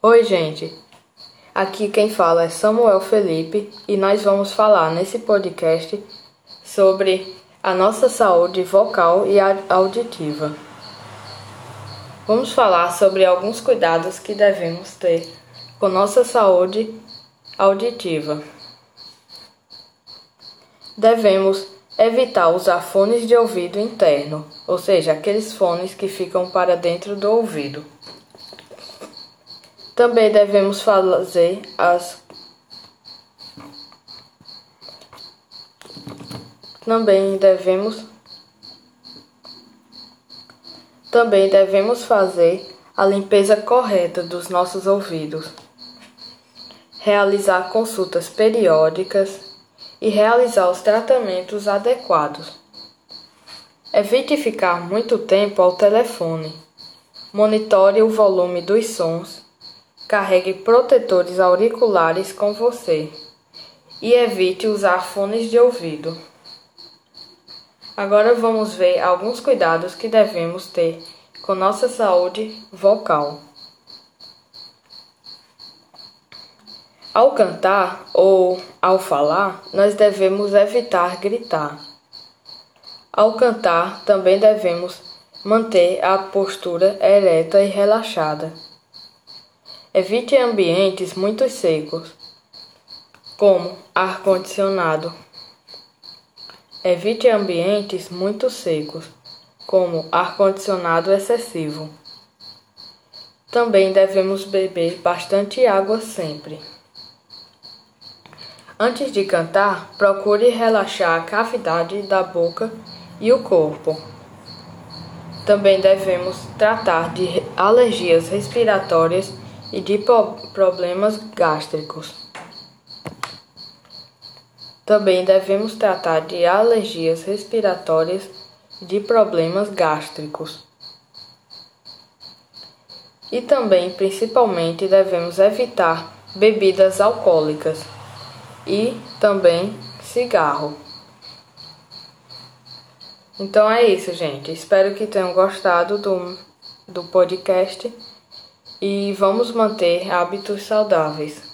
Oi, gente. Aqui quem fala é Samuel Felipe e nós vamos falar nesse podcast sobre a nossa saúde vocal e auditiva. Vamos falar sobre alguns cuidados que devemos ter com nossa saúde auditiva. Devemos evitar usar fones de ouvido interno, ou seja, aqueles fones que ficam para dentro do ouvido. Também devemos fazer as Também devemos Também devemos fazer a limpeza correta dos nossos ouvidos. Realizar consultas periódicas e realizar os tratamentos adequados. Evite ficar muito tempo ao telefone. Monitore o volume dos sons Carregue protetores auriculares com você e evite usar fones de ouvido. Agora vamos ver alguns cuidados que devemos ter com nossa saúde vocal. Ao cantar ou ao falar, nós devemos evitar gritar. Ao cantar, também devemos manter a postura ereta e relaxada. Evite ambientes muito secos, como ar-condicionado. Evite ambientes muito secos, como ar-condicionado excessivo. Também devemos beber bastante água sempre. Antes de cantar, procure relaxar a cavidade da boca e o corpo. Também devemos tratar de alergias respiratórias e de problemas gástricos. Também devemos tratar de alergias respiratórias e de problemas gástricos. E também, principalmente, devemos evitar bebidas alcoólicas e também cigarro. Então é isso, gente. Espero que tenham gostado do, do podcast e vamos manter hábitos saudáveis.